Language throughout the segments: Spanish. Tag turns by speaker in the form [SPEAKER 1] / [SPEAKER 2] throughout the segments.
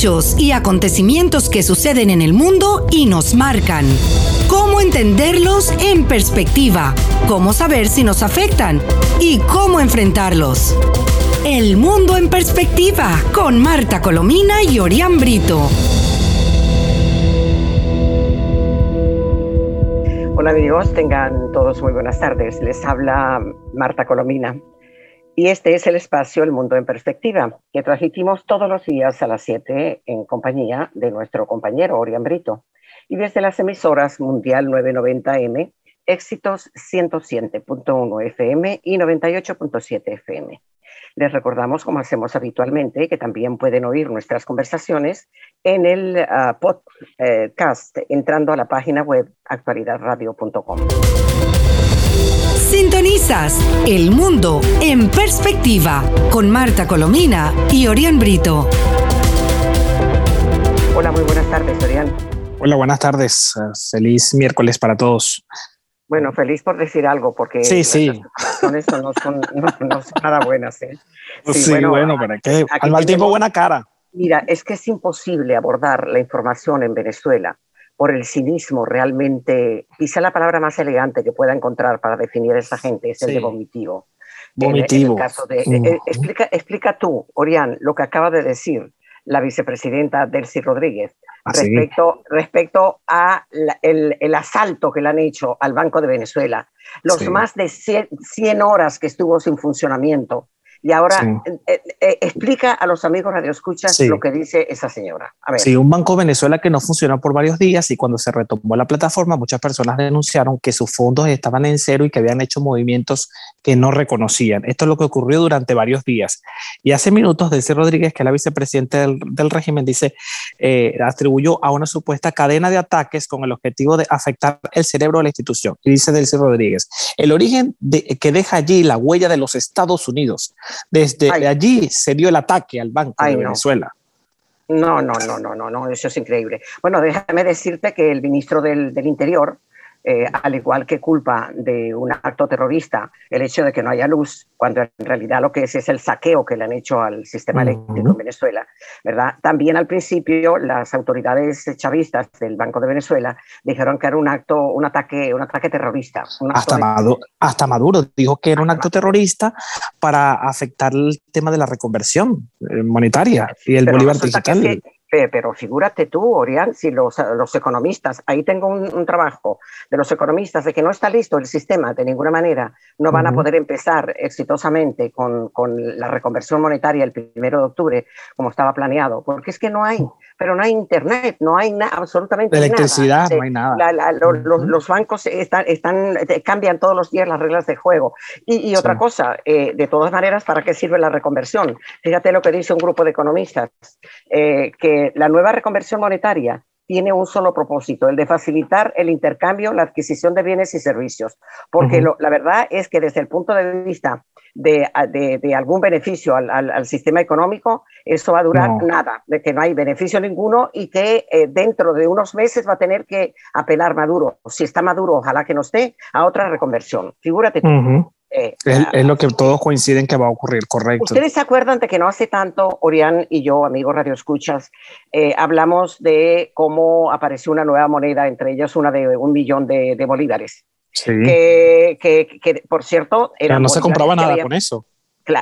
[SPEAKER 1] hechos y acontecimientos que suceden en el mundo y nos marcan. Cómo entenderlos en perspectiva, cómo saber si nos afectan y cómo enfrentarlos. El mundo en perspectiva con Marta Colomina y Orián Brito.
[SPEAKER 2] Hola amigos, tengan todos muy buenas tardes. Les habla Marta Colomina. Y este es el espacio El Mundo en Perspectiva, que transmitimos todos los días a las 7 en compañía de nuestro compañero Orián Brito. Y desde las emisoras Mundial 990M, Éxitos 107.1 FM y 98.7 FM. Les recordamos, como hacemos habitualmente, que también pueden oír nuestras conversaciones en el ah, podcast entrando a la página web actualidadradio.com.
[SPEAKER 1] El Mundo en Perspectiva con Marta Colomina y Orián Brito.
[SPEAKER 2] Hola, muy buenas tardes, Orián.
[SPEAKER 3] Hola, buenas tardes. Feliz miércoles para todos.
[SPEAKER 2] Bueno, feliz por decir algo, porque
[SPEAKER 3] sí, sí.
[SPEAKER 2] Con eso no son, nada buenas. ¿eh?
[SPEAKER 3] Sí, bueno, ¿para qué? Al mal tiempo, buena cara.
[SPEAKER 2] Mira, es que es imposible abordar la información en Venezuela por el cinismo realmente, quizá la palabra más elegante que pueda encontrar para definir a esa gente es el de vomitivo.
[SPEAKER 3] Vomitivo.
[SPEAKER 2] caso de, eh, explica, explica tú, Orián, lo que acaba de decir la vicepresidenta Delcy Rodríguez ah, respecto, respecto a el, el, asalto que le han hecho al Banco de Venezuela, los más de 100 horas que estuvo sin funcionamiento, y ahora eh, eh, eh, explica a los amigos radioescuchas lo que dice esa señora.
[SPEAKER 3] A Sí, un Banco Venezuela que no funcionó por varios días y cuando se retomó la plataforma muchas personas denunciaron que sus fondos estaban en cero y que habían hecho movimientos que no reconocían. Esto es lo que ocurrió durante varios días. Y hace minutos Delcy Rodríguez, que es la vicepresidenta del, régimen, dice, atribuyó a una supuesta cadena de ataques con el objetivo de afectar el cerebro de la institución. Y dice Delcy Rodríguez, el origen de, que deja allí la huella de los Estados Unidos desde allí se dio el ataque al Banco de Venezuela.
[SPEAKER 2] No, no, no, no, no, no, eso es increíble. Bueno, déjame decirte que el ministro del, del Interior, eh, al igual que culpa de un acto terrorista el hecho de que no haya luz, cuando en realidad lo que es es el saqueo que le han hecho al sistema eléctrico en Venezuela, ¿verdad? También al principio las autoridades chavistas del Banco de Venezuela dijeron que era un acto, un ataque, un ataque terrorista.
[SPEAKER 3] hasta, Maduro, hasta Maduro dijo que era un acto terrorista para afectar el tema de la reconversión eh, monetaria y el bolívar digital
[SPEAKER 2] pero figúrate tú, Orián, si los, los economistas, ahí tengo un, trabajo de los economistas de que no está listo el sistema de ninguna manera, no van a poder empezar exitosamente con, con, la reconversión monetaria el primero de octubre, como estaba planeado, porque es que no hay, pero no hay internet, no hay nada, absolutamente
[SPEAKER 3] electricidad, no hay nada.
[SPEAKER 2] los, bancos están, están, eh, cambian todos los días las reglas de juego. Y, otra cosa, eh, de todas maneras, ¿para qué sirve la reconversión? Fíjate lo que dice un grupo de economistas, eh, que la nueva reconversión monetaria tiene un solo propósito, el de facilitar el intercambio, la adquisición de bienes y servicios. Porque la verdad es que desde el punto de vista de, algún beneficio al, sistema económico, eso va a durar nada, de que no hay beneficio ninguno y que eh, dentro de unos meses va a tener que apelar Maduro, si está Maduro, ojalá que no esté, a otra reconversión. Figúrate tú.
[SPEAKER 3] Eh, es, lo que todos coinciden que va a ocurrir, correcto.
[SPEAKER 2] Ustedes se acuerdan de que no hace tanto, Orián y yo, amigos Radio Escuchas, eh, hablamos de cómo apareció una nueva moneda, entre ellas una de un millón de, bolívares. Sí. Que, que, por cierto,
[SPEAKER 3] era no se compraba nada con eso.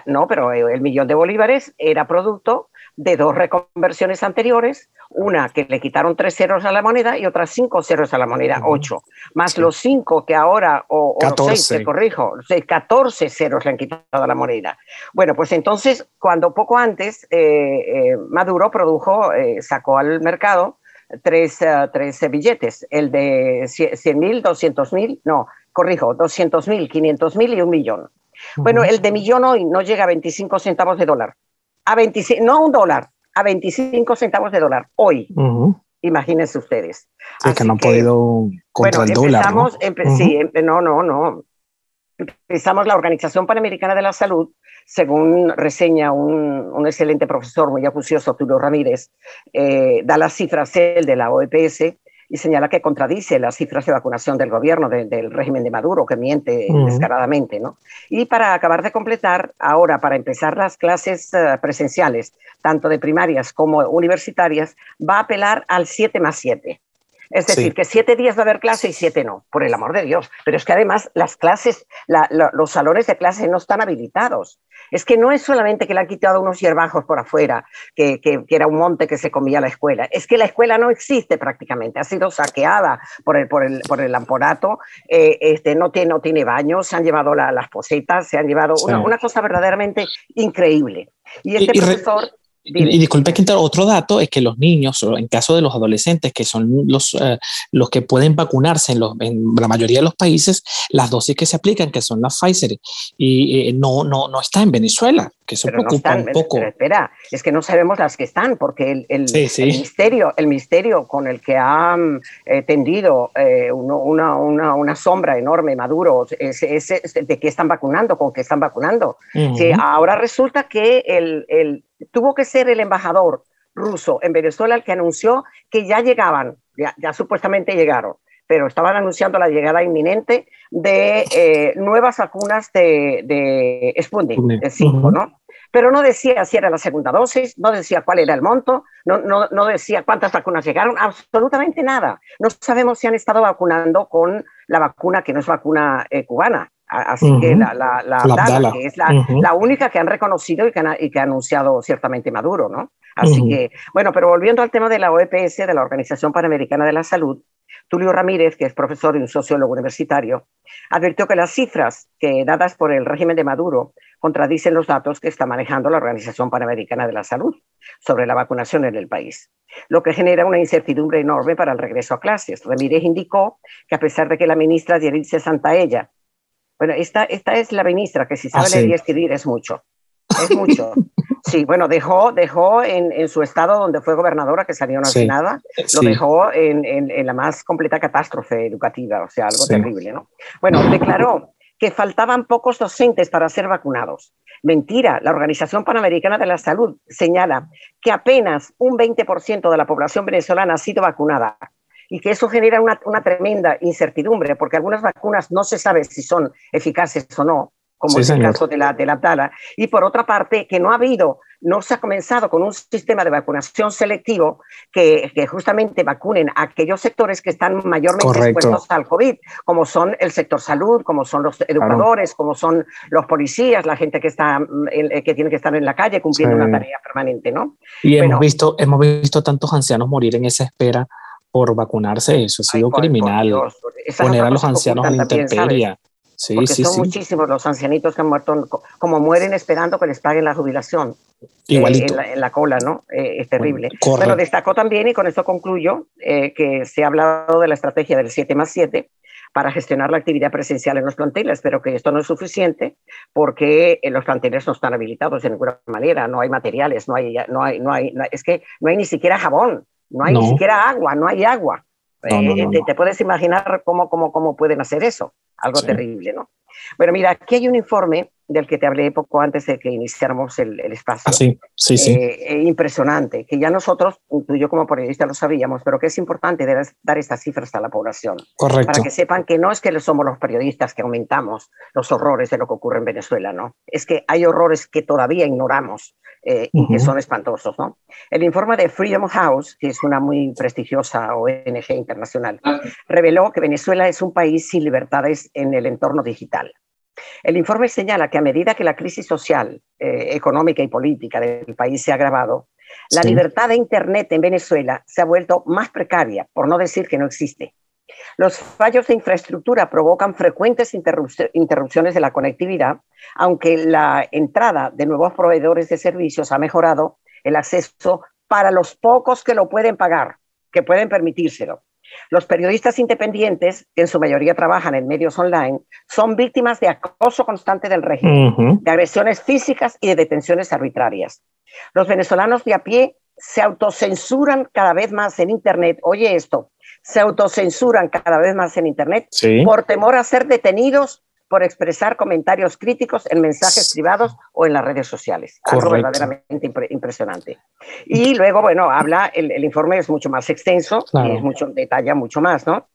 [SPEAKER 2] no, pero el millón de bolívares era producto de dos reconversiones anteriores, una que le quitaron tres ceros a la moneda y otras cinco ceros a la moneda, ocho, más los cinco que ahora, o, o seis, te corrijo, seis, 14 ceros le han quitado a la moneda. Bueno, pues entonces, cuando poco antes eh, eh, Maduro produjo, eh, sacó al mercado tres, tres billetes, el de 100 mil, 200 mil, no, corrijo, 200 mil, 500 mil y un millón. Bueno, el de millón hoy no llega a 25 centavos de dólar. A 25, no a un dólar, a 25 centavos de dólar hoy. Imagínense ustedes.
[SPEAKER 3] Sí, que no han podido contra el dólar. ¿no?
[SPEAKER 2] sí, no, no, no. Empezamos la Organización Panamericana de la Salud, según reseña un, un excelente profesor muy acucioso, Tulio Ramírez, eh, da las cifras él de la OEPS, y señala que contradice las cifras de vacunación del gobierno, del régimen de Maduro, que miente descaradamente. ¿no? Y para acabar de completar, ahora para empezar las clases eh, presenciales, tanto de primarias como universitarias, va a apelar al 7 más 7. Es decir, que siete días va a haber clase y siete no, por el amor de Dios. Pero es que además las clases, los salones de clase no están habilitados. Es que no es solamente que le han quitado unos hierbajos por afuera, que, era un monte que se comía la escuela, es que la escuela no existe prácticamente, ha sido saqueada por el, por el, por el lamporato, eh, este, no, tiene, no tiene baños, se han llevado las posetas, se han llevado una, cosa verdaderamente increíble. Y este profesor...
[SPEAKER 3] Y, disculpe que otro dato es que los niños, en caso de los adolescentes, que son los, eh, los que pueden vacunarse en, los, en, la mayoría de los países, las dosis que se aplican, que son las Pfizer, y eh, no, no, no está en Venezuela, que eso preocupa un poco.
[SPEAKER 2] espera, es que no sabemos las que están, porque el, el, misterio, el misterio con el que ha eh, tendido una, una, una, sombra enorme, Maduro, es, de qué están vacunando, con qué están vacunando. que ahora resulta que el, el tuvo que ser el embajador ruso en Venezuela el que anunció que ya llegaban, ya, supuestamente llegaron, pero estaban anunciando la llegada inminente de eh, nuevas vacunas de, de Sputnik, de 5, ¿no? Pero no decía si era la segunda dosis, no decía cuál era el monto, no, no, no decía cuántas vacunas llegaron, absolutamente nada. No sabemos si han estado vacunando con la vacuna que no es vacuna eh, cubana. Así que la, la, la, que es la, única que han reconocido y que, y que ha anunciado ciertamente Maduro, ¿no? Así que, bueno, pero volviendo al tema de la OEPS, de la Organización Panamericana de la Salud, Tulio Ramírez, que es profesor y un sociólogo universitario, advirtió que las cifras que dadas por el régimen de Maduro contradicen los datos que está manejando la Organización Panamericana de la Salud sobre la vacunación en el país, lo que genera una incertidumbre enorme para el regreso a clases. Ramírez indicó que a pesar de que la ministra Santa Santaella bueno, esta, esta es la ministra que si sabe ah, leer y escribir es mucho. Es mucho. Sí, bueno, dejó, dejó en, en, su estado donde fue gobernadora, que salió no hace nada, lo dejó en, en, la más completa catástrofe educativa, o sea, algo terrible, ¿no? Bueno, declaró que faltaban pocos docentes para ser vacunados. Mentira, la Organización Panamericana de la Salud señala que apenas un 20% de la población venezolana ha sido vacunada y que eso genera una, tremenda incertidumbre, porque algunas vacunas no se sabe si son eficaces o no, como es el caso de la, de la Tala, y por otra parte, que no ha habido, no se ha comenzado con un sistema de vacunación selectivo que, que justamente vacunen a aquellos sectores que están mayormente expuestos al COVID, como son el sector salud, como son los educadores, como son los policías, la gente que, está, que tiene que estar en la calle cumpliendo una tarea permanente, ¿no?
[SPEAKER 3] Y hemos, visto, hemos visto tantos ancianos morir en esa espera por vacunarse, eso ha sido criminal. Poner a los ancianos a la intemperie.
[SPEAKER 2] Sí, Porque sí, son muchísimos los ancianitos que han muerto, como mueren esperando que les paguen la jubilación. Eh, Igualito. en, la, cola, ¿no? Eh, es terrible. Bueno, destacó también, y con esto concluyo, eh, que se ha hablado de la estrategia del 7 más 7 para gestionar la actividad presencial en los planteles, pero que esto no es suficiente porque los planteles no están habilitados de ninguna manera, no hay materiales, no hay, no hay, no hay, es que no hay ni siquiera jabón no hay ni siquiera agua, no hay agua. Eh, te, puedes imaginar cómo, cómo, cómo pueden hacer eso. Algo terrible, ¿no? Bueno, mira, aquí hay un informe del que te hablé poco antes de que iniciáramos el, espacio.
[SPEAKER 3] Ah, sí, sí, sí.
[SPEAKER 2] Eh, eh, impresionante, que ya nosotros, tú y yo como periodistas lo sabíamos, pero que es importante dar estas cifras a la población.
[SPEAKER 3] Correcto.
[SPEAKER 2] Para que sepan que no es que somos los periodistas que aumentamos los horrores de lo que ocurre en Venezuela, ¿no. Es que hay horrores que todavía ignoramos eh, y que son espantosos. ¿no? El informe de Freedom House, que es una muy prestigiosa ONG internacional, reveló que Venezuela es un país sin libertades en el entorno digital. El informe señala que a medida que la crisis social, eh, económica y política del país se ha agravado, la libertad de Internet en Venezuela se ha vuelto más precaria, por no decir que no existe. Los fallos de infraestructura provocan frecuentes interrupciones de la conectividad, aunque la entrada de nuevos proveedores de servicios ha mejorado el acceso para los pocos que lo pueden pagar, que pueden permitírselo. Los periodistas independientes, que en su mayoría trabajan en medios online, son víctimas de acoso constante del régimen, de agresiones físicas y de detenciones arbitrarias. Los venezolanos de a pie se autocensuran cada vez más en Internet. Oye esto, se autocensuran cada vez más en Internet por temor a ser detenidos por expresar comentarios críticos en mensajes privados o en las redes sociales. Algo verdaderamente impresionante. Y luego, bueno, habla, el, informe es mucho más extenso y es mucho, detalla mucho más, ¿no?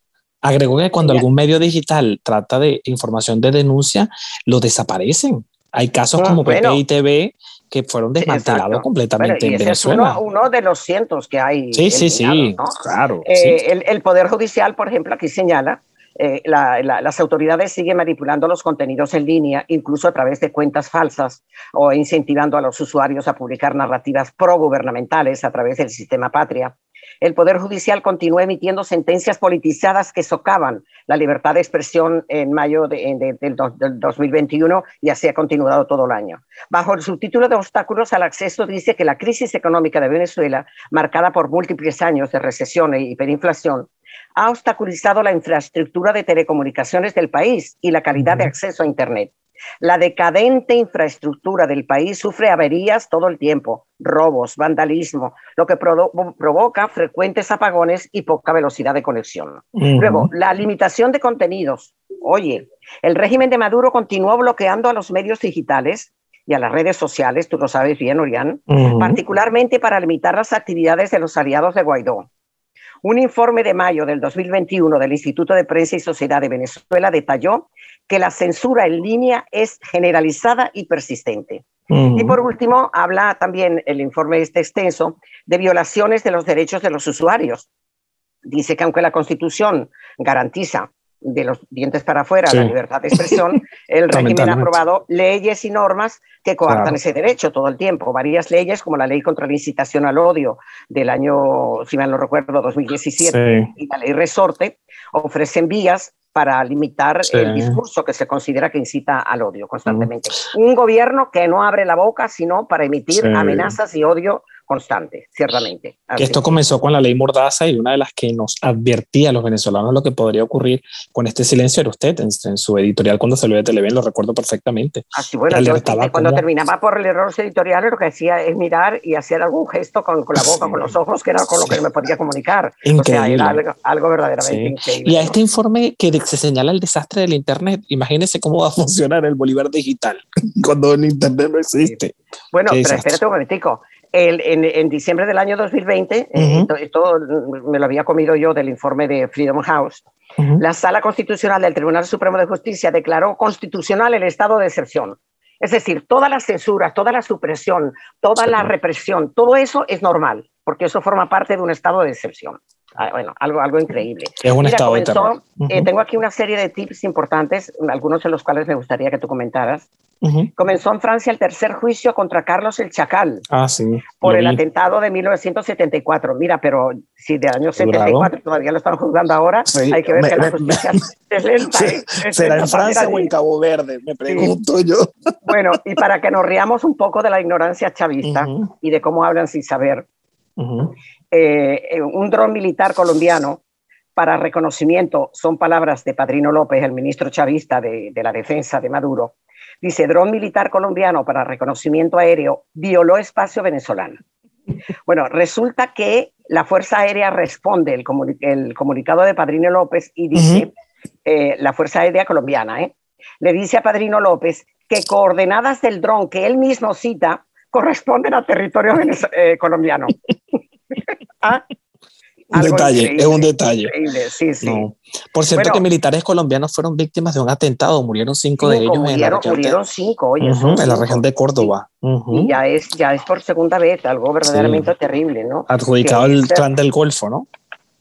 [SPEAKER 3] Agregó que cuando algún medio digital trata de información de denuncia, lo desaparecen. Hay casos ah, como PP y TV que fueron desmantelados completamente en Venezuela.
[SPEAKER 2] Es uno, de los cientos que hay.
[SPEAKER 3] Sí, sí, sí, claro.
[SPEAKER 2] Eh, el, Poder Judicial, por ejemplo, aquí señala eh, las autoridades siguen manipulando los contenidos en línea, incluso a través de cuentas falsas o incentivando a los usuarios a publicar narrativas progubernamentales a través del sistema Patria. El Poder Judicial continúa emitiendo sentencias politizadas que socavan la libertad de expresión en mayo de, del, 2021 y así ha continuado todo el año. Bajo el subtítulo de obstáculos al acceso dice que la crisis económica de Venezuela, marcada por múltiples años de recesión e hiperinflación, ha obstaculizado la infraestructura de telecomunicaciones del país y la calidad de acceso a Internet. La decadente infraestructura del país sufre averías todo el tiempo, robos, vandalismo, lo que provoca frecuentes apagones y poca velocidad de conexión. Luego, la limitación de contenidos. Oye, el régimen de Maduro continuó bloqueando a los medios digitales y a las redes sociales, tú lo sabes bien, Orián, particularmente para limitar las actividades de los aliados de Guaidó. Un informe de mayo del 2021 del Instituto de Prensa y Sociedad de Venezuela detalló que la censura en línea es generalizada y persistente. Y por último, habla también el informe este extenso de violaciones de los derechos de los usuarios. Dice que aunque la Constitución garantiza de los dientes para afuera la libertad de expresión, el régimen ha aprobado leyes y normas que coartan ese derecho todo el tiempo. Varias leyes, como la ley contra la incitación al odio del año, si mal no recuerdo, 2017, y la ley resorte, ofrecen vías para limitar el discurso que se considera que incita al odio constantemente. Un gobierno que no abre la boca sino para emitir amenazas y odio constante, ciertamente.
[SPEAKER 3] Que esto comenzó con la ley Mordaza y una de las que nos advertía a los venezolanos lo que podría ocurrir con este silencio era usted en, su editorial cuando salió de Televen, lo recuerdo perfectamente.
[SPEAKER 2] Así bueno, yo, cuando terminaba por el error editorial lo que hacía es mirar y hacer algún gesto con, con la boca, con los ojos, que era con lo que me podía comunicar.
[SPEAKER 3] Increíble.
[SPEAKER 2] O sea, algo, verdaderamente increíble.
[SPEAKER 3] Y a este informe que se señala el desastre del Internet, imagínense cómo va a funcionar el Bolívar digital cuando el Internet no existe.
[SPEAKER 2] Bueno, pero espérate un momentico en, diciembre del año 2020, eh, esto, me lo había comido yo del informe de Freedom House, la Sala Constitucional del Tribunal Supremo de Justicia declaró constitucional el estado de excepción. Es decir, toda la censura, toda la supresión, toda la represión, todo eso es normal, porque eso forma parte de un estado de excepción. Ah, bueno, algo, algo increíble.
[SPEAKER 3] Es un estado de
[SPEAKER 2] eh, tengo aquí una serie de tips importantes, algunos de los cuales me gustaría que tú comentaras. Comenzó en Francia el tercer juicio contra Carlos el Chacal
[SPEAKER 3] ah, sí,
[SPEAKER 2] por el atentado de 1974. Mira, pero si de año 74 todavía lo están juzgando ahora, hay que ver que la justicia es lenta. ¿eh?
[SPEAKER 3] ¿Será en Francia o en Cabo Verde? Me pregunto yo.
[SPEAKER 2] Bueno, y para que nos riamos un poco de la ignorancia chavista y de cómo hablan sin saber, eh, un dron militar colombiano para reconocimiento, son palabras de Padrino López, el ministro chavista de, de la defensa de Maduro, dice, dron militar colombiano para reconocimiento aéreo violó espacio venezolano. Bueno, resulta que la Fuerza Aérea responde el, comunicado de Padrino López y dice, eh, la Fuerza Aérea colombiana, ¿eh? le dice a Padrino López que coordenadas del dron que él mismo cita corresponden a territorio eh, colombiano.
[SPEAKER 3] ¿Ah? Un detalle, es un detalle.
[SPEAKER 2] Sí, sí.
[SPEAKER 3] Por cierto que militares colombianos fueron víctimas de un atentado, murieron cinco, de ellos
[SPEAKER 2] en la región murieron cinco, oye,
[SPEAKER 3] en la región de Córdoba.
[SPEAKER 2] Y ya es, ya es por segunda vez, algo verdaderamente terrible, ¿no?
[SPEAKER 3] Adjudicado al clan del Golfo, ¿no?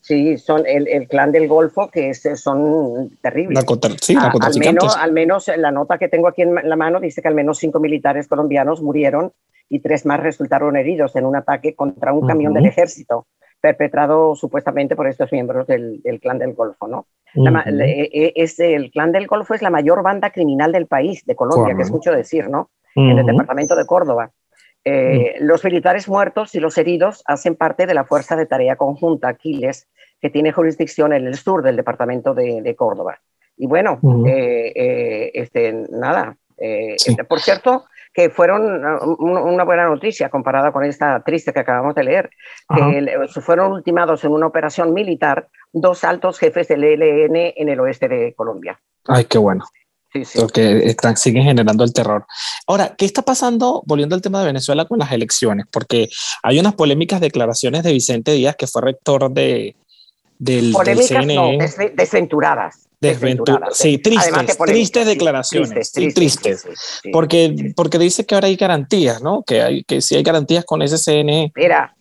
[SPEAKER 2] Sí, son el, el, clan del Golfo, que es, son terribles.
[SPEAKER 3] sí,
[SPEAKER 2] al, menos, al menos la nota que tengo aquí en la mano dice que al menos cinco militares colombianos murieron y tres más resultaron heridos en un ataque contra un camión del ejército perpetrado supuestamente por estos miembros del, clan del Golfo, ¿no? E, es, el clan del Golfo es la mayor banda criminal del país, de Colombia, que es mucho decir, ¿no? En el departamento de Córdoba. Eh, los militares muertos y los heridos hacen parte de la Fuerza de Tarea Conjunta Aquiles, que tiene jurisdicción en el sur del departamento de, Córdoba. Y bueno, eh, eh, este, nada. Este, por cierto, que fueron una buena noticia comparada con esta triste que acabamos de leer, que fueron ultimados en una operación militar dos altos jefes del ELN en el oeste de Colombia.
[SPEAKER 3] Ay, qué bueno. Sí, sí. Porque están, siguen generando el terror. Ahora, ¿qué está pasando, volviendo al tema de Venezuela, con las elecciones? Porque hay unas polémicas declaraciones de Vicente Díaz, que fue rector de, del,
[SPEAKER 2] polémicas, CNE. No, desventuradas.
[SPEAKER 3] Desventuradas. Sí, tristes, tristes declaraciones. Tristes, tristes, porque, porque dice que ahora hay garantías, ¿no? Que, hay, que si hay garantías con ese CNE.
[SPEAKER 2] Mira,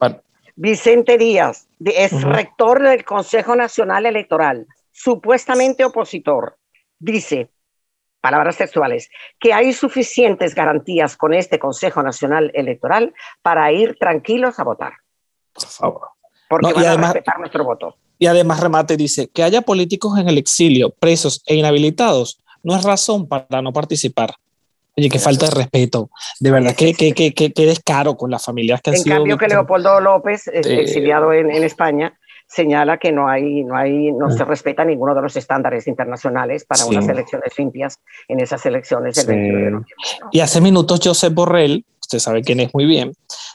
[SPEAKER 2] Vicente Díaz es rector del Consejo Nacional Electoral, supuestamente opositor. Dice, palabras textuales, que hay suficientes garantías con este Consejo Nacional Electoral para ir tranquilos a votar.
[SPEAKER 3] Por favor.
[SPEAKER 2] Porque van a respetar nuestro voto.
[SPEAKER 3] Y además remate dice que haya políticos en el exilio, presos e inhabilitados, no es razón para no participar. Oye, qué falta de respeto. De verdad, que, que, que, que, descaro con las familias que han
[SPEAKER 2] en
[SPEAKER 3] sido.
[SPEAKER 2] En cambio, que Leopoldo López, exiliado en, en, España, señala que no hay, no hay, no se respeta ninguno de los estándares internacionales para unas elecciones limpias en esas elecciones del 21 de noviembre.
[SPEAKER 3] Y hace minutos Josep Borrell, usted sabe quién es muy bien,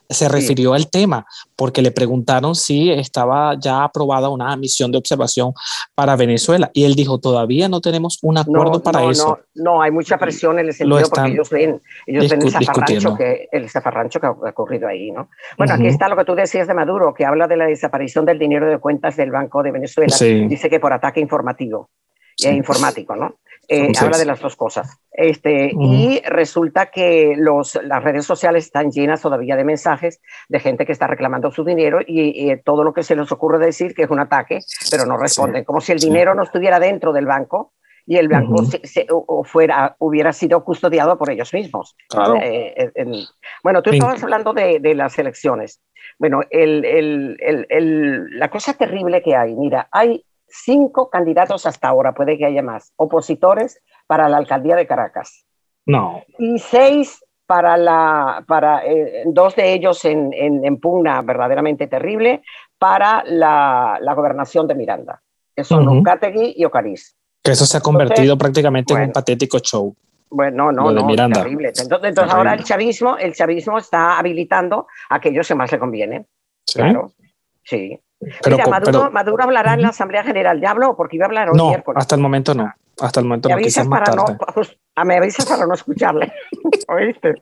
[SPEAKER 3] se refirió al tema porque le preguntaron si estaba ya aprobada una misión de observación para Venezuela y él dijo todavía no tenemos un acuerdo para eso.
[SPEAKER 2] No, no, hay mucha presión en el sentido porque ellos ven, ellos ven el zafarrancho, que, el zafarrancho que ha ocurrido ahí, ¿no? Bueno, aquí está lo que tú decías de Maduro, que habla de la desaparición del dinero de cuentas del Banco de Venezuela. Dice que por ataque informativo, e informático, ¿no? Eh, habla de las dos cosas. Este, Y resulta que los, las redes sociales están llenas todavía de mensajes de gente que está reclamando su dinero y, todo lo que se les ocurre decir que es un ataque, pero no responden, como si el dinero no estuviera dentro del banco y el banco se, o fuera, hubiera sido custodiado por ellos mismos.
[SPEAKER 3] Claro.
[SPEAKER 2] Eh, bueno, tú estabas hablando de, de, las elecciones. Bueno, el, el, el, la cosa terrible que hay, mira, hay cinco candidatos hasta ahora, puede que haya más, opositores para la alcaldía de Caracas.
[SPEAKER 3] No.
[SPEAKER 2] Y seis para la, para eh, dos de ellos en, en, pugna verdaderamente terrible para la, la gobernación de Miranda, que son uh y Ocariz.
[SPEAKER 3] Que eso se ha convertido prácticamente en un patético show.
[SPEAKER 2] Bueno, no, no, no terrible. Entonces, entonces ahora el chavismo, el chavismo está habilitando a aquellos que más le conviene. ¿Sí? Claro, sí. Pero, Mira, Maduro, Maduro hablará en la Asamblea General. ¿Ya habló? Porque iba a hablar hoy
[SPEAKER 3] no, Hasta el momento no. Hasta el momento
[SPEAKER 2] me
[SPEAKER 3] no.
[SPEAKER 2] Avisas para no ah, me avisas para no escucharle. ¿Oíste?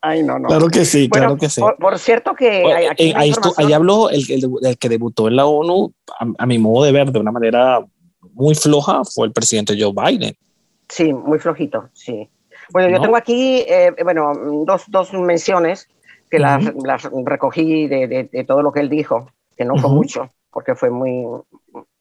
[SPEAKER 2] Ay, no, no.
[SPEAKER 3] Claro que sí, claro que sí.
[SPEAKER 2] Por, cierto que...
[SPEAKER 3] Hay, ahí, ahí, habló el, el, el, que debutó en la ONU, a, mi modo de ver, de una manera muy floja, fue el presidente Joe Biden.
[SPEAKER 2] Sí, muy flojito, sí. Bueno, yo tengo aquí, eh, bueno, dos, dos menciones que las, recogí de, de, todo lo que él dijo, que no fue mucho, porque fue muy,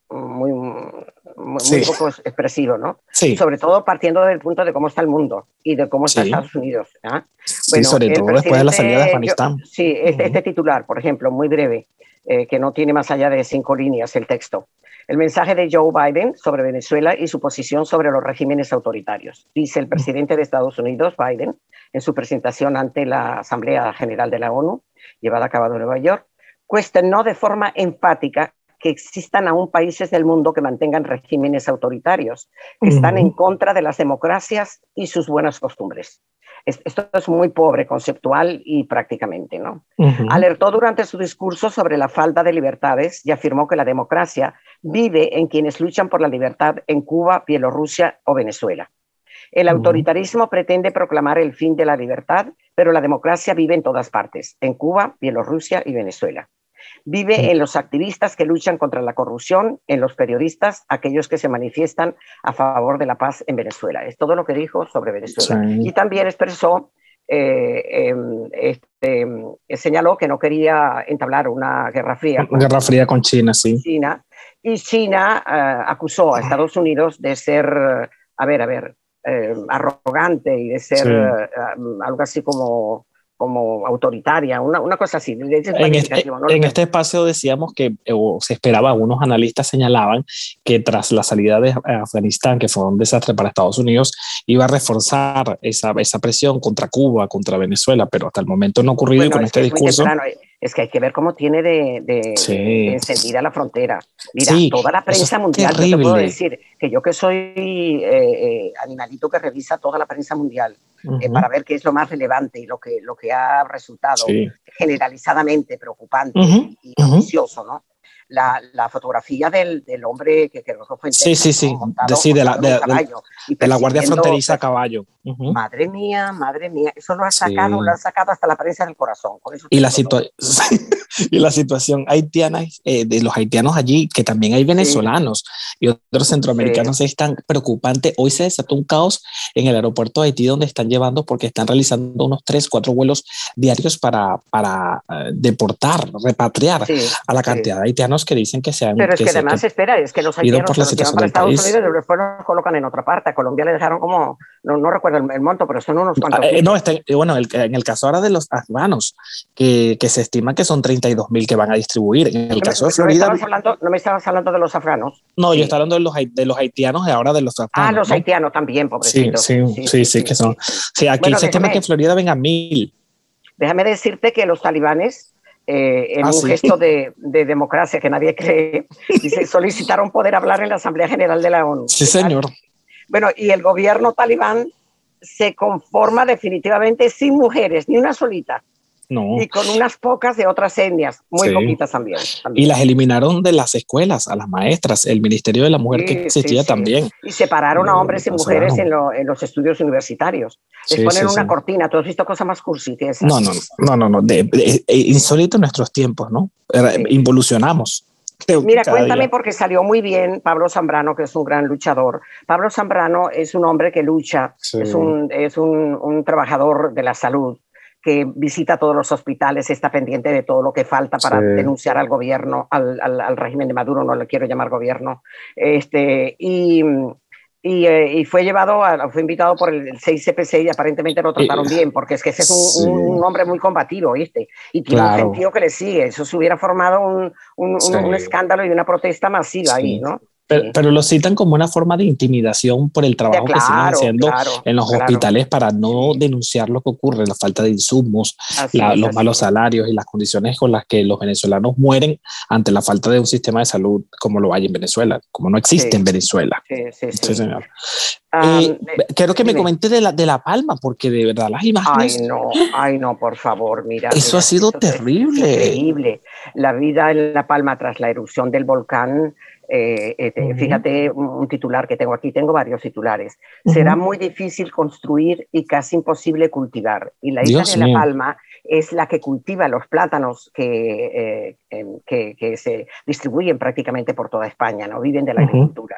[SPEAKER 2] muy, muy, poco expresivo, ¿no?
[SPEAKER 3] Sí.
[SPEAKER 2] Sobre todo partiendo del punto de cómo está el mundo y de cómo está Estados Unidos. ¿ah?
[SPEAKER 3] Bueno, sobre todo después de la salida de Afganistán.
[SPEAKER 2] sí, este, este, titular, por ejemplo, muy breve, eh, que no tiene más allá de cinco líneas el texto. El mensaje de Joe Biden sobre Venezuela y su posición sobre los regímenes autoritarios. Dice el presidente de Estados Unidos, Biden, en su presentación ante la Asamblea General de la ONU, llevada a cabo en Nueva York, cuestionó de forma enfática que existan aún países del mundo que mantengan regímenes autoritarios, que están en contra de las democracias y sus buenas costumbres. Esto es muy pobre conceptual y prácticamente, ¿no? Alertó durante su discurso sobre la falta de libertades y afirmó que la democracia vive en quienes luchan por la libertad en Cuba, Bielorrusia o Venezuela. El autoritarismo pretende proclamar el fin de la libertad, pero la democracia vive en todas partes, en Cuba, Bielorrusia y Venezuela. Vive en los activistas que luchan contra la corrupción, en los periodistas, aquellos que se manifiestan a favor de la paz en Venezuela. Es todo lo que dijo sobre Venezuela. Y también expresó, eh, em, este, em, señaló que no quería entablar una guerra fría.
[SPEAKER 3] Una guerra fría con China, sí.
[SPEAKER 2] China, y China eh, acusó a Estados Unidos de ser, a ver, a ver, eh, arrogante y de ser algo así como como autoritaria, una, una cosa así.
[SPEAKER 3] En este, en este, espacio decíamos que, o se esperaba, algunos analistas señalaban que tras la salida de Afganistán, que fue un desastre para Estados Unidos, iba a reforzar esa, esa presión contra Cuba, contra Venezuela, pero hasta el momento no ha ocurrido y con este discurso
[SPEAKER 2] es que hay que ver cómo tiene de, de, encendida la frontera. Mira, toda la prensa mundial, yo te puedo decir que yo que soy eh, eh, animalito que revisa toda la prensa mundial eh, para ver qué es lo más relevante y lo que, lo que ha resultado generalizadamente preocupante y noticioso, ¿no? La, la fotografía del, del, hombre que creo que fue
[SPEAKER 3] Sí, sí, sí, montado, de, sí, de, la, de, de, la Guardia Fronteriza a caballo.
[SPEAKER 2] Uh -huh. Madre mía, madre mía, eso lo ha sacado, sí. lo ha sacado hasta la prensa del corazón.
[SPEAKER 3] y, la y la situación haitiana, eh, de los haitianos allí, que también hay venezolanos sí. y otros centroamericanos, sí. es tan preocupante. Hoy se desató un caos en el aeropuerto de Haití donde están llevando, porque están realizando unos tres, cuatro vuelos diarios para, para uh, deportar, repatriar a la cantidad de haitianos que dicen que se han.
[SPEAKER 2] Pero es
[SPEAKER 3] que,
[SPEAKER 2] que además, se, espera, es que los haitianos
[SPEAKER 3] por la
[SPEAKER 2] que los para Estados Unidos después los colocan en otra parte. A Colombia le dejaron como, no, no recuerdo el, el, monto, pero son unos cuantos.
[SPEAKER 3] Eh, no, este, bueno, el, en el caso ahora de los afganos, que, que se estima que son 32 mil que van a distribuir. En el
[SPEAKER 2] no
[SPEAKER 3] caso de Florida.
[SPEAKER 2] No me, hablando, no me, estabas hablando de los afganos.
[SPEAKER 3] No, sí. yo estaba hablando de los, de los haitianos y ahora de los afganos.
[SPEAKER 2] Ah, los ¿no? haitianos también, pobrecitos.
[SPEAKER 3] Sí, sí, sí, sí, sí que son. Sí, aquí bueno, se estima que en Florida vengan mil.
[SPEAKER 2] Déjame decirte que los talibanes eh, en ah, un sí. gesto de, de, democracia que nadie cree, dice, solicitaron poder hablar en la Asamblea General de la ONU.
[SPEAKER 3] Sí, señor.
[SPEAKER 2] Bueno, y el gobierno talibán se conforma definitivamente sin mujeres, ni una solita.
[SPEAKER 3] No.
[SPEAKER 2] Y con unas pocas de otras etnias, muy sí. poquitas también, también,
[SPEAKER 3] Y las eliminaron de las escuelas, a las maestras, el Ministerio de la Mujer sí, que existía sí, también.
[SPEAKER 2] Y separaron a hombres y mujeres en, lo, en, los estudios universitarios. Les ponen una cortina, ¿tú has visto cosas más cursi que esas?
[SPEAKER 3] No, no, no, no, no. De, de, de, insólito en nuestros tiempos, ¿no? Involucionamos.
[SPEAKER 2] Mira, cuéntame día. porque salió muy bien Pablo Zambrano, que es un gran luchador. Pablo Zambrano es un hombre que lucha, es, un, es un, un trabajador de la salud que visita todos los hospitales, está pendiente de todo lo que falta para sí. denunciar al gobierno, al, al, al, régimen de Maduro, no le quiero llamar gobierno, este, y, y, eh, y, fue llevado, a, fue invitado por el, el 6CPC y aparentemente lo trataron y, bien, porque es que ese es un, sí. un, hombre muy combativo, ¿viste? Y tiene claro. un sentido que le sigue, eso se hubiera formado un, un, sí. un escándalo y una protesta masiva sí. ahí, ¿no?
[SPEAKER 3] Pero, pero, lo citan como una forma de intimidación por el trabajo claro, que siguen haciendo claro, en los claro. hospitales para no denunciar lo que ocurre, la falta de insumos, la, es, los malos salarios y las condiciones con las que los venezolanos mueren ante la falta de un sistema de salud como lo hay en Venezuela, como no existe sí. en Venezuela.
[SPEAKER 2] Sí, sí, sí.
[SPEAKER 3] señor. Um, eh, quiero que me comente de la, de la Palma, porque de verdad las imágenes.
[SPEAKER 2] Ay, no, ay, no, por favor, mira.
[SPEAKER 3] Eso
[SPEAKER 2] mira,
[SPEAKER 3] ha sido eso terrible.
[SPEAKER 2] increíble. La vida en La Palma tras la erupción del volcán eh, eh, uh -huh. Fíjate un titular que tengo aquí, tengo varios titulares. Uh -huh. Será muy difícil construir y casi imposible cultivar. Y la isla Dios de La mío. Palma es la que cultiva los plátanos que, que, que, se distribuyen prácticamente por toda España, ¿no? Viven de la uh -huh. agricultura.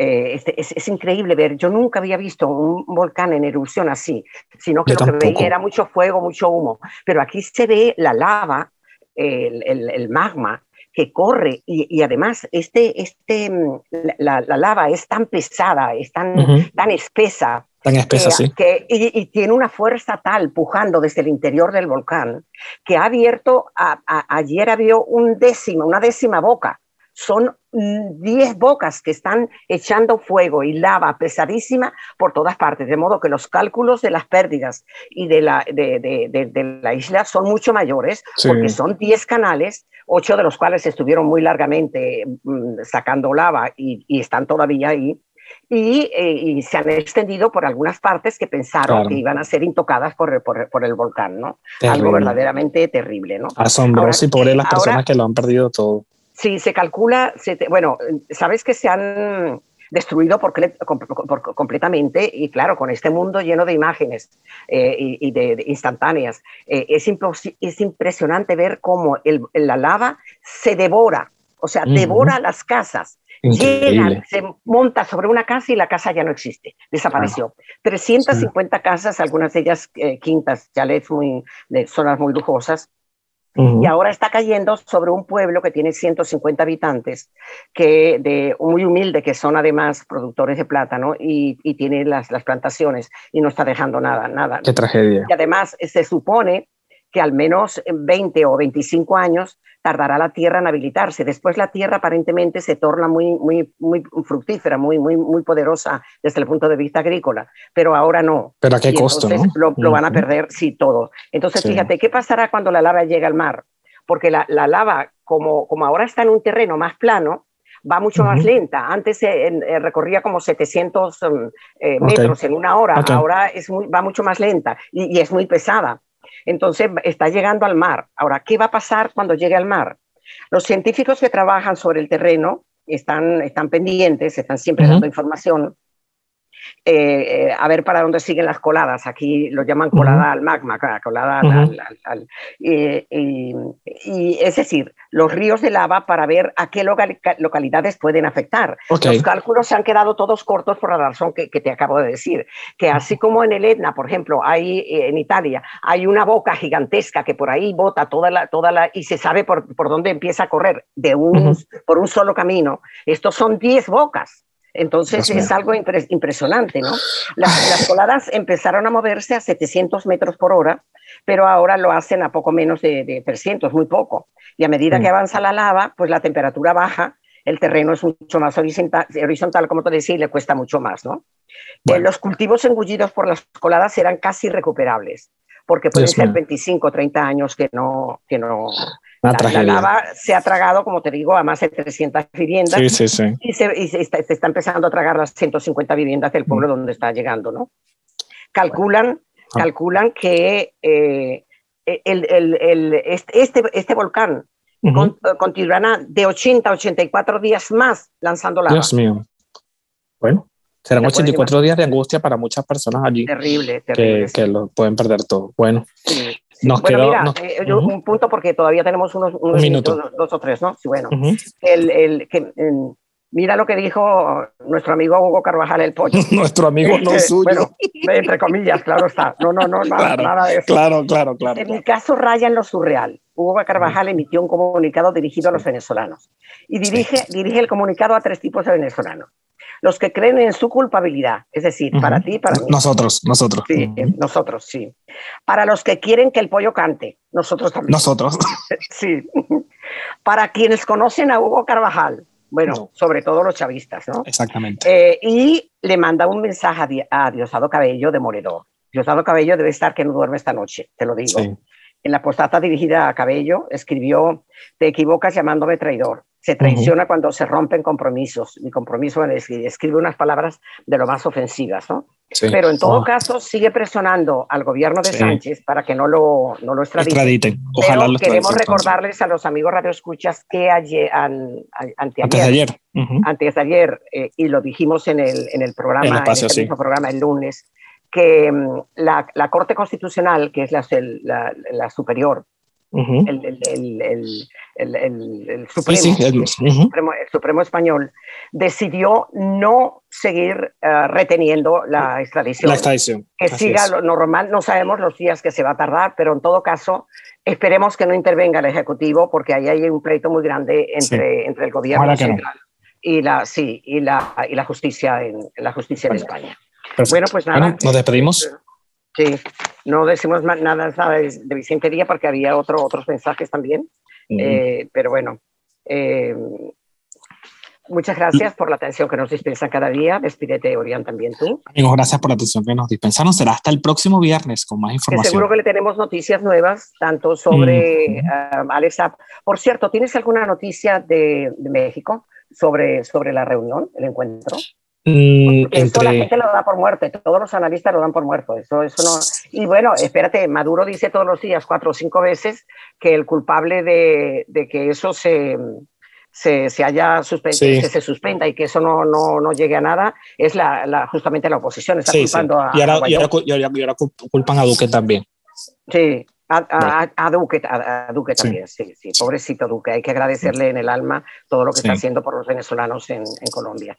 [SPEAKER 2] Eh, es, es, es, increíble ver, yo nunca había visto un volcán en erupción así, sino que yo lo tampoco. que veía era mucho fuego, mucho humo, pero aquí se ve la lava, el, el, el magma, que corre y, y, además este, este, mm, la, la, lava es tan pesada, es tan, uh -huh. tan espesa.
[SPEAKER 3] Tan espesa,
[SPEAKER 2] que,
[SPEAKER 3] sí.
[SPEAKER 2] Que, y, y, tiene una fuerza tal pujando desde el interior del volcán que ha abierto, a, a, ayer un décimo, una décima boca. Son 10 bocas que están echando fuego y lava pesadísima por todas partes, de modo que los cálculos de las pérdidas y de la, de, de, de, de la isla son mucho mayores, sí. porque son 10 canales, ocho de los cuales estuvieron muy largamente mmm, sacando lava y, y, están todavía ahí. Y, eh, y, se han extendido por algunas partes que pensaron claro. que iban a ser intocadas por, por, por el volcán, ¿no? Terrible. Algo verdaderamente terrible, ¿no?
[SPEAKER 3] Asombroso y pobre las personas ahora, que lo han perdido todo.
[SPEAKER 2] Sí, se calcula, se te, bueno, sabes que se han destruido por, por, completamente y claro, con este mundo lleno de imágenes eh, y, y de, de, instantáneas, eh, es, es, impresionante ver cómo el, la lava se devora, o sea, uh -huh. devora las casas. Se monta sobre una casa y la casa ya no existe, desapareció. Ah, 350 sí. casas, algunas de ellas eh, quintas, chalets muy, de zonas muy lujosas, y ahora está cayendo sobre un pueblo que tiene 150 habitantes, que de muy humilde, que son además productores de plátano y, y tiene las, las, plantaciones y no está dejando nada, nada.
[SPEAKER 3] Qué tragedia.
[SPEAKER 2] Y además se supone que al menos 20 o 25 años tardará la tierra en habilitarse. Después la tierra aparentemente se torna muy, muy, muy fructífera, muy, muy, muy poderosa desde el punto de vista agrícola, pero ahora no.
[SPEAKER 3] ¿Pero a qué y costo?
[SPEAKER 2] ¿no? Lo, lo, van a perder, sí, todo. Entonces, sí. fíjate, ¿qué pasará cuando la lava llegue al mar? Porque la, la lava, como, como ahora está en un terreno más plano, va mucho uh -huh. más lenta. Antes eh, eh, recorría como 700 um, eh, metros okay. en una hora, okay. ahora es muy, va mucho más lenta y, y, es muy pesada. Entonces está llegando al mar. Ahora, ¿qué va a pasar cuando llegue al mar? Los científicos que trabajan sobre el terreno están, están pendientes, están siempre dando información eh, a ver para dónde siguen las coladas. Aquí lo llaman colada al magma, colada al, y, es decir, los ríos de lava para ver a qué localidades pueden afectar. Los cálculos se han quedado todos cortos por la razón que, te acabo de decir, que así como en el Etna, por ejemplo, hay eh, en Italia, hay una boca gigantesca que por ahí bota toda la, toda la y se sabe por, por dónde empieza a correr de un, por un solo camino. Estos son 10 bocas. Entonces es algo impresionante, ¿no? Las, coladas empezaron a moverse a 700 metros por hora, pero ahora lo hacen a poco menos de, 300, muy poco. Y a medida que mm. avanza la lava, pues la temperatura baja, el terreno es mucho más horizontal, horizontal como te decía, y le cuesta mucho más, ¿no? Eh, los cultivos engullidos por las coladas eran casi recuperables, porque pueden ser 25, 30 años que no, que no, la, lava se ha tragado, como te digo, a más de 300 viviendas.
[SPEAKER 3] Sí, sí, sí.
[SPEAKER 2] Y, se, está, empezando a tragar las 150 viviendas del pueblo mm. donde está llegando, ¿no? Calculan, ah. calculan que eh, el, el, este, este, volcán continuará de 80 a 84 días más lanzando lava.
[SPEAKER 3] Dios mío. Bueno, serán 84 días de angustia para muchas personas allí.
[SPEAKER 2] Terrible, terrible.
[SPEAKER 3] Que, lo pueden perder todo. Bueno.
[SPEAKER 2] Nos bueno, mira, eh, un punto porque todavía tenemos unos, minutos, dos, o tres, ¿no? Sí, bueno. el, el, que, mira lo que dijo nuestro amigo Hugo Carvajal, el pollo.
[SPEAKER 3] nuestro amigo no suyo.
[SPEAKER 2] Bueno, entre comillas, claro está. No, no, no, nada,
[SPEAKER 3] claro,
[SPEAKER 2] de eso.
[SPEAKER 3] Claro, claro, claro.
[SPEAKER 2] En mi caso raya en lo surreal. Hugo Carvajal emitió un comunicado dirigido a los venezolanos y dirige, dirige el comunicado a tres tipos de venezolanos los que creen en su culpabilidad, es decir, para ti, para mí.
[SPEAKER 3] Nosotros, nosotros.
[SPEAKER 2] Sí, nosotros, sí. Para los que quieren que el pollo cante, nosotros también.
[SPEAKER 3] Nosotros.
[SPEAKER 2] sí. Para quienes conocen a Hugo Carvajal, bueno, sobre todo los chavistas, ¿no?
[SPEAKER 3] Exactamente.
[SPEAKER 2] Eh, y le manda un mensaje a, Diosdado Cabello de Moredor. Diosdado Cabello debe estar que no duerme esta noche, te lo digo. En la postata dirigida a Cabello escribió, te equivocas llamándome traidor se traiciona cuando se rompen compromisos. Mi compromiso es escribe unas palabras de lo más ofensivas, ¿no? Pero en todo oh. caso sigue presionando al gobierno de Sánchez para que no lo, no lo extraditen.
[SPEAKER 3] Ojalá
[SPEAKER 2] Pero queremos recordarles a los amigos radioescuchas que ayer, antes
[SPEAKER 3] de ayer,
[SPEAKER 2] antes de ayer y lo dijimos en el, en el programa, en el mismo programa el lunes, que mm, la, la, Corte Constitucional, que es la, la, la superior, el, Supremo, Español, decidió no seguir eh, reteniendo la extradición.
[SPEAKER 3] La extradición.
[SPEAKER 2] Que siga lo normal, no sabemos los días que se va a tardar, pero en todo caso, esperemos que no intervenga el Ejecutivo, porque ahí hay un pleito muy grande entre, entre el gobierno central y la, sí, y la, y la justicia en, la justicia en España. Bueno, pues nada.
[SPEAKER 3] nos despedimos.
[SPEAKER 2] Sí, no decimos nada, de Vicente Díaz porque había otro, otros mensajes también, eh, pero bueno. Eh, muchas gracias por la atención que nos dispensan cada día. Despídete, Orián, también tú.
[SPEAKER 3] Amigos, gracias por la atención que nos dispensaron. Será hasta el próximo viernes con más información.
[SPEAKER 2] seguro que le tenemos noticias nuevas, tanto sobre Alexa. Por cierto, ¿tienes alguna noticia de, de México sobre, sobre la reunión, el encuentro?
[SPEAKER 3] Mm, entre...
[SPEAKER 2] la gente lo da por muerto, todos los analistas lo dan por muerto. Eso, eso no... Y bueno, espérate, Maduro dice todos los días, cuatro o cinco veces, que el culpable de, de que eso se, se, se haya se suspenda y que eso no, no, no llegue a nada, es la, la, justamente la oposición. Está culpando a,
[SPEAKER 3] y ahora, y, ahora, culpan a Duque también.
[SPEAKER 2] Sí, a, a, Duque, a, Duque también, sí. sí, pobrecito Duque. Hay que agradecerle en el alma todo lo que está haciendo por los venezolanos en, en Colombia.